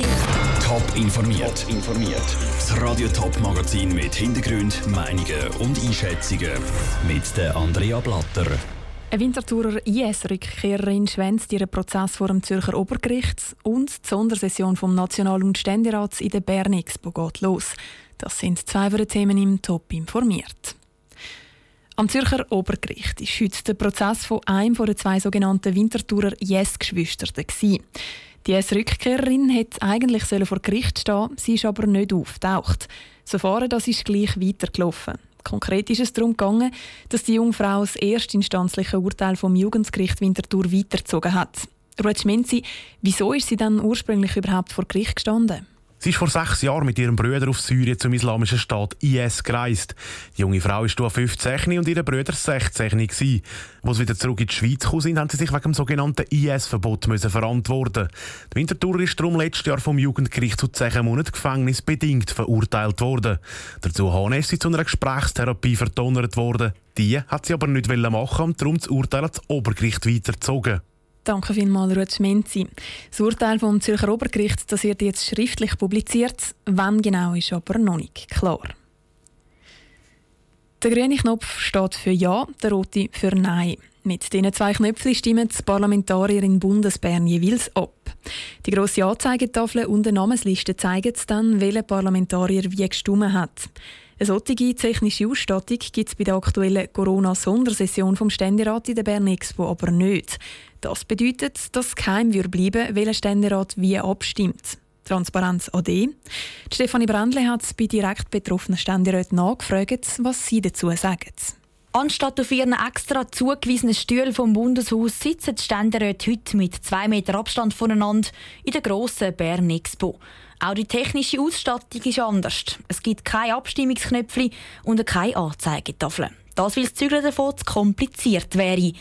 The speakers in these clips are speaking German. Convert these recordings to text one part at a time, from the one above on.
Top informiert. informiert. Das Radio Top Magazin mit Hintergrund, Meinungen und Einschätzungen mit der Andrea Blatter. Eine Winterthurer IS-Rückkehrerin schwänzt ihren Prozess vor dem Zürcher Obergericht und die Sondersession vom National- und Ständerats in der Bern Expo geht los. Das sind zwei von den Themen im Top informiert. Am Zürcher Obergericht ist heute der Prozess von einem der zwei sogenannten Winterthurer Yes-Geschwistern. Die S-Rückkehrerin hätte eigentlich vor Gericht stehen sie ist aber nicht aufgetaucht. Das Verfahren das ist gleich weitergelaufen. Konkret ist es darum gegangen, dass die junge Frau das erstinstanzliche Urteil vom Jugendgericht Winterthur weitergezogen hat. Ruth Schmenzi, wieso ist sie dann ursprünglich überhaupt vor Gericht gestanden? Sie ist vor sechs Jahren mit ihrem Bruder auf Syrien zum islamischen Staat IS gereist. Die junge Frau war 15 und ihre Brüder 16. Als sie wieder zurück in die Schweiz gekommen sind, haben sie sich wegen dem sogenannten IS-Verbot verantworten. Die Wintertour ist darum letztes Jahr vom Jugendgericht zu 10 Monaten Gefängnis bedingt verurteilt worden. Dazu ist sie zu einer Gesprächstherapie verdonnert worden. Die hat sie aber nicht machen und darum das Urteil ans Obergericht weitergezogen. Danke vielmals, Ruth Schmenzi. Das Urteil vom Zürcher Obergericht das wird jetzt schriftlich publiziert. Wann genau ist aber noch nicht klar. Der grüne Knopf steht für Ja, der rote für Nein. Mit diesen zwei Knöpfen stimmen die Parlamentarier in Bundesbern jeweils ab. Die grosse Anzeigetafel und eine Namensliste zeigen dann, welcher Parlamentarier wie gestimmt hat. Eine solche technische Ausstattung gibt es bei der aktuellen Corona-Sondersession vom Ständerat in der Bern Expo aber nicht. Das bedeutet, dass geheim bleiben welcher Ständerat wie abstimmt. Transparenz AD. Stefanie Brändle hat bei direkt betroffenen Ständeräten nachgefragt, was sie dazu sagen. Anstatt auf ihren extra zugewiesenen Stühlen vom Bundeshaus sitzen die Ständeräte heute mit zwei Meter Abstand voneinander in der grossen Bern Expo. Auch die technische Ausstattung ist anders. Es gibt keine Abstimmungsknöpfe und keine Anzeigetafel. Das, weil das Zügeln davon zu kompliziert wäre.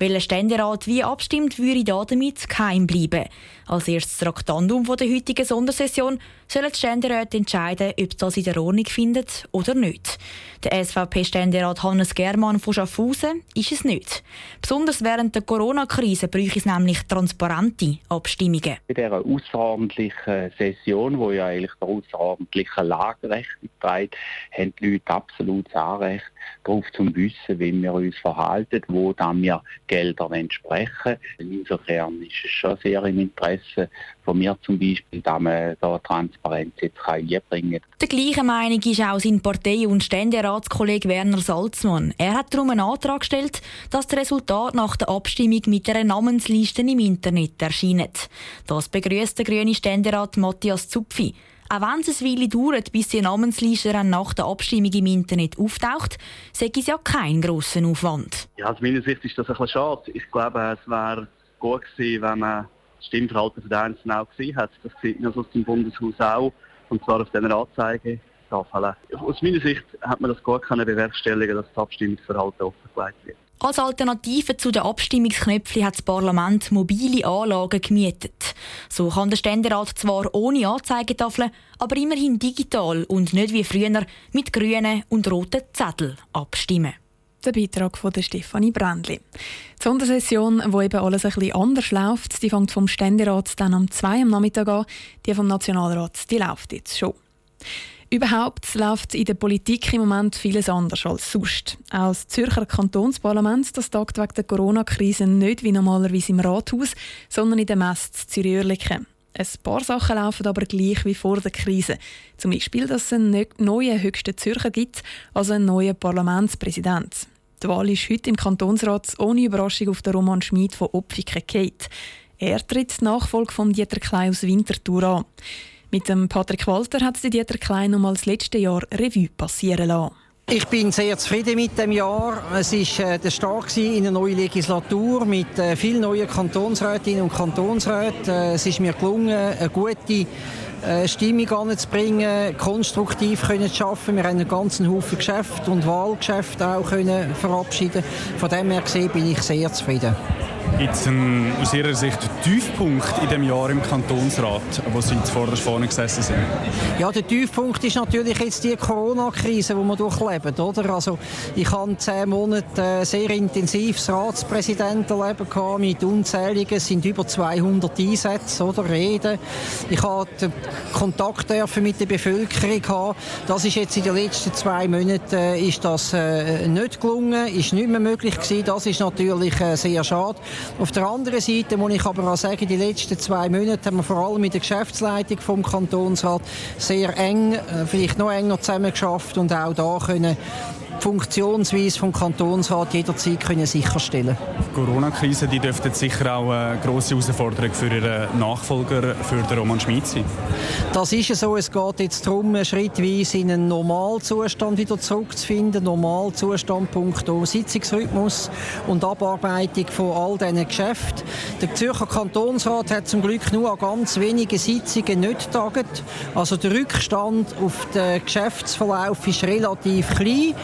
Welcher Ständerat wie abstimmt, würde da damit geheim bleiben. Als erstes Traktandum der heutigen Sondersession sollen die Ständeräte entscheiden, ob das in der Ordnung findet oder nicht. Der SVP-Ständerat Hannes Germann von Schaffhausen ist es nicht. Besonders während der Corona-Krise bräuchte es nämlich transparente Abstimmungen. In dieser außerordentlichen Session, wo ja eigentlich der außerordentliche Lagerecht trägt, haben die Leute absolutes Anrecht darauf zu wissen, wie wir uns verhalten, wo wir Gelder entsprechen. Insofern ist es schon sehr im Interesse von mir zum Beispiel, dass man da Transparenz jetzt einbringen kann. Der gleichen Meinung ist auch sein Partei- und Ständeratskollege Werner Salzmann. Er hat darum einen Antrag gestellt, dass das Resultat nach der Abstimmung mit einer Namensliste im Internet erscheint. Das begrüßt der grüne Ständerat Matthias Zupfi. Auch wenn es eine Weile dauert, bis die Namensliste nach der Abstimmung im Internet auftaucht, sei es ja kein grosser Aufwand. Ja, aus meiner Sicht ist das ein schade. Ich glaube, es wäre gut gewesen, wenn man das Stimmverhalten der Einzelnen auch gesehen hat. Das sieht man aus dem Bundeshaus auch, und zwar auf den Anzeigetafeln. Aus meiner Sicht hat man das gut bewerkstelligen, dass das Abstimmungsverhalten offengelegt wird. Als Alternative zu den Abstimmungsknöpfen hat das Parlament mobile Anlagen gemietet. So kann der Ständerat zwar ohne Anzeigetafel, aber immerhin digital und nicht wie früher mit grünen und roten Zetteln abstimmen. Der Beitrag von der Stefanie Brändli. Die Sondersession, wo eben alles ein bisschen anders läuft, die fängt vom Ständerat dann um 2 am Nachmittag an. Die vom Nationalrat, die läuft jetzt schon. Überhaupt läuft in der Politik im Moment vieles anders als sonst. Auch das Zürcher Kantonsparlament das tagt wegen der Corona-Krise nicht wie normalerweise im Rathaus, sondern in der Messe Zürich-Oerlikon. Ein paar Sachen laufen aber gleich wie vor der Krise. Zum Beispiel, dass es einen neuen höchsten Zürcher gibt, also einen neuen Parlamentspräsident. Die Wahl ist heute im Kantonsrat ohne Überraschung auf den Roman Schmid von Opfiken Kate. Er tritt die Nachfolge von Dieter Klein aus Winterthur an. Mit dem Patrick Walter hat die Dieter Klein mal das letzte Jahr Revue passieren lassen. Ich bin sehr zufrieden mit dem Jahr. Es war äh, der Start in eine neue Legislatur mit äh, vielen neuen Kantonsrätinnen und Kantonsräten. Äh, es ist mir gelungen, eine gute äh, Stimmung anzubringen, konstruktiv können zu arbeiten. Wir haben einen ganzen Haufen Geschäfte und Wahlgeschäfte auch können verabschieden. Von dem her gesehen bin ich sehr zufrieden. Gibt es aus Ihrer Sicht Tiefpunkt in dem Jahr im Kantonsrat, wo Sie zuvorderst vorne gesessen sind? Ja, der Tiefpunkt ist natürlich jetzt die Corona-Krise, die wir durchleben. Oder? Also, ich habe zehn Monate äh, sehr intensiv das Ratspräsidentenleben gehabt, mit unzähligen, es sind über 200 Einsätze, oder, Reden. Ich hatte Kontakt mit der Bevölkerung. Gehabt. Das ist jetzt in den letzten zwei Monaten äh, ist das, äh, nicht gelungen, ist nicht mehr möglich gewesen. Das ist natürlich sehr schade. Auf der anderen Seite muss ich aber auch sagen, die letzten zwei Monate haben wir vor allem mit der Geschäftsleitung vom Kantonsrat sehr eng, äh, vielleicht noch enger zusammengeschafft und auch da können Funktionsweise vom Kantonsrat jederzeit können sicherstellen Die Corona-Krise die dürfte sicher auch eine grosse Herausforderung für Ihren Nachfolger, für den Roman Schmid sein. Das ist so. Es geht jetzt darum, schrittweise in einen Normalzustand wieder zurückzufinden. Normalzustand punkto Sitzungsrhythmus und Abarbeitung von all diesen Geschäften. Der Zürcher Kantonsrat hat zum Glück nur an ganz wenige Sitzungen nicht tagt. Also der Rückstand auf den Geschäftsverlauf ist relativ klein.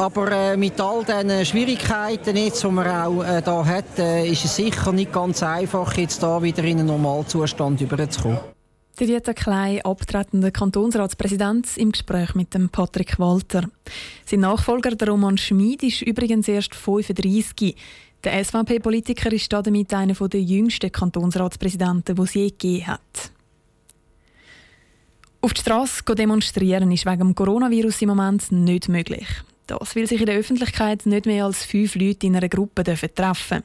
Aber äh, mit all diesen Schwierigkeiten, jetzt, die man auch äh, da hat, äh, ist es sicher nicht ganz einfach, jetzt da wieder in einen Normalzustand überzukommen. Der Dieter Klein, abtretender Kantonsratspräsident, im Gespräch mit dem Patrick Walter. Sein Nachfolger, der Roman Schmid, ist übrigens erst 35. Der SVP-Politiker ist damit einer der jüngsten Kantonsratspräsidenten, die es je gegeben hat. Auf die Straße demonstrieren ist wegen dem Coronavirus im Moment nicht möglich. Das, weil sich in der Öffentlichkeit nicht mehr als fünf Leute in einer Gruppe treffen dürfen.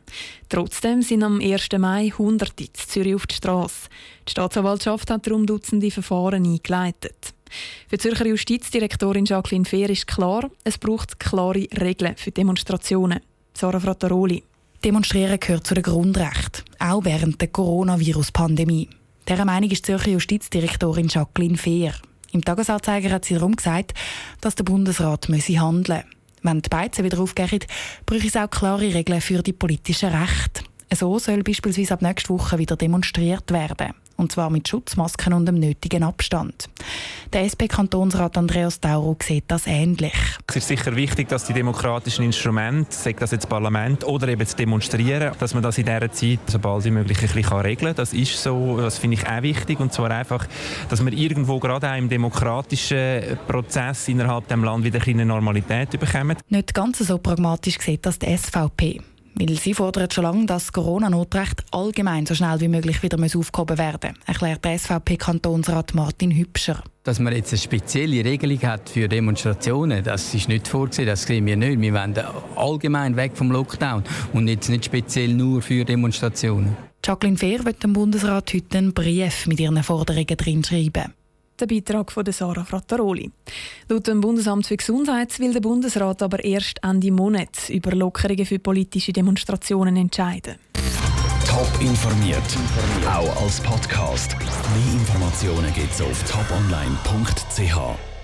Trotzdem sind am 1. Mai Hunderte in Zürich auf die Straße. Die Staatsanwaltschaft hat darum Dutzende Verfahren eingeleitet. Für die Zürcher Justizdirektorin Jacqueline Fehr ist klar, es braucht klare Regeln für Demonstrationen. Sarah Frattaroli. Demonstrieren gehört zu den Grundrechten, auch während der Coronavirus-Pandemie. Dieser Meinung ist die Zürcher Justizdirektorin Jacqueline Fehr. Im Tagesanzeiger hat sie darum gesagt, dass der Bundesrat müsse handeln Wenn die Beizen wieder aufgehen, bräuchte es auch klare Regeln für die politischen Rechte. So soll beispielsweise ab nächster Woche wieder demonstriert werden. Und zwar mit Schutzmasken und dem nötigen Abstand. Der SP-Kantonsrat Andreas Tauro sieht das ähnlich. Es ist sicher wichtig, dass die demokratischen Instrumente, sei das jetzt Parlament oder eben das Demonstrieren, dass man das in dieser Zeit so bald wie möglich ein bisschen regeln kann. Das ist so, das finde ich auch wichtig. Und zwar einfach, dass man irgendwo gerade auch im demokratischen Prozess innerhalb des Landes wieder eine Normalität bekommt. Nicht ganz so pragmatisch sieht das die SVP. Weil sie fordern schon lange, dass das Corona-Notrecht allgemein so schnell wie möglich wieder aufgehoben werden muss, erklärt der SVP-Kantonsrat Martin Hübscher. Dass man jetzt eine spezielle Regelung hat für Demonstrationen, das ist nicht vorgesehen, das sehen wir nicht. Wir wollen allgemein weg vom Lockdown und jetzt nicht speziell nur für Demonstrationen. Jacqueline Fehr wird dem Bundesrat heute einen Brief mit ihren Forderungen drin schreiben. Der Beitrag von Sarah Frattaroli. Laut dem Bundesamt für Gesundheit will der Bundesrat aber erst Ende Monat über Lockerungen für politische Demonstrationen entscheiden. Top informiert, auch als Podcast. Mehr Informationen gibt es auf toponline.ch.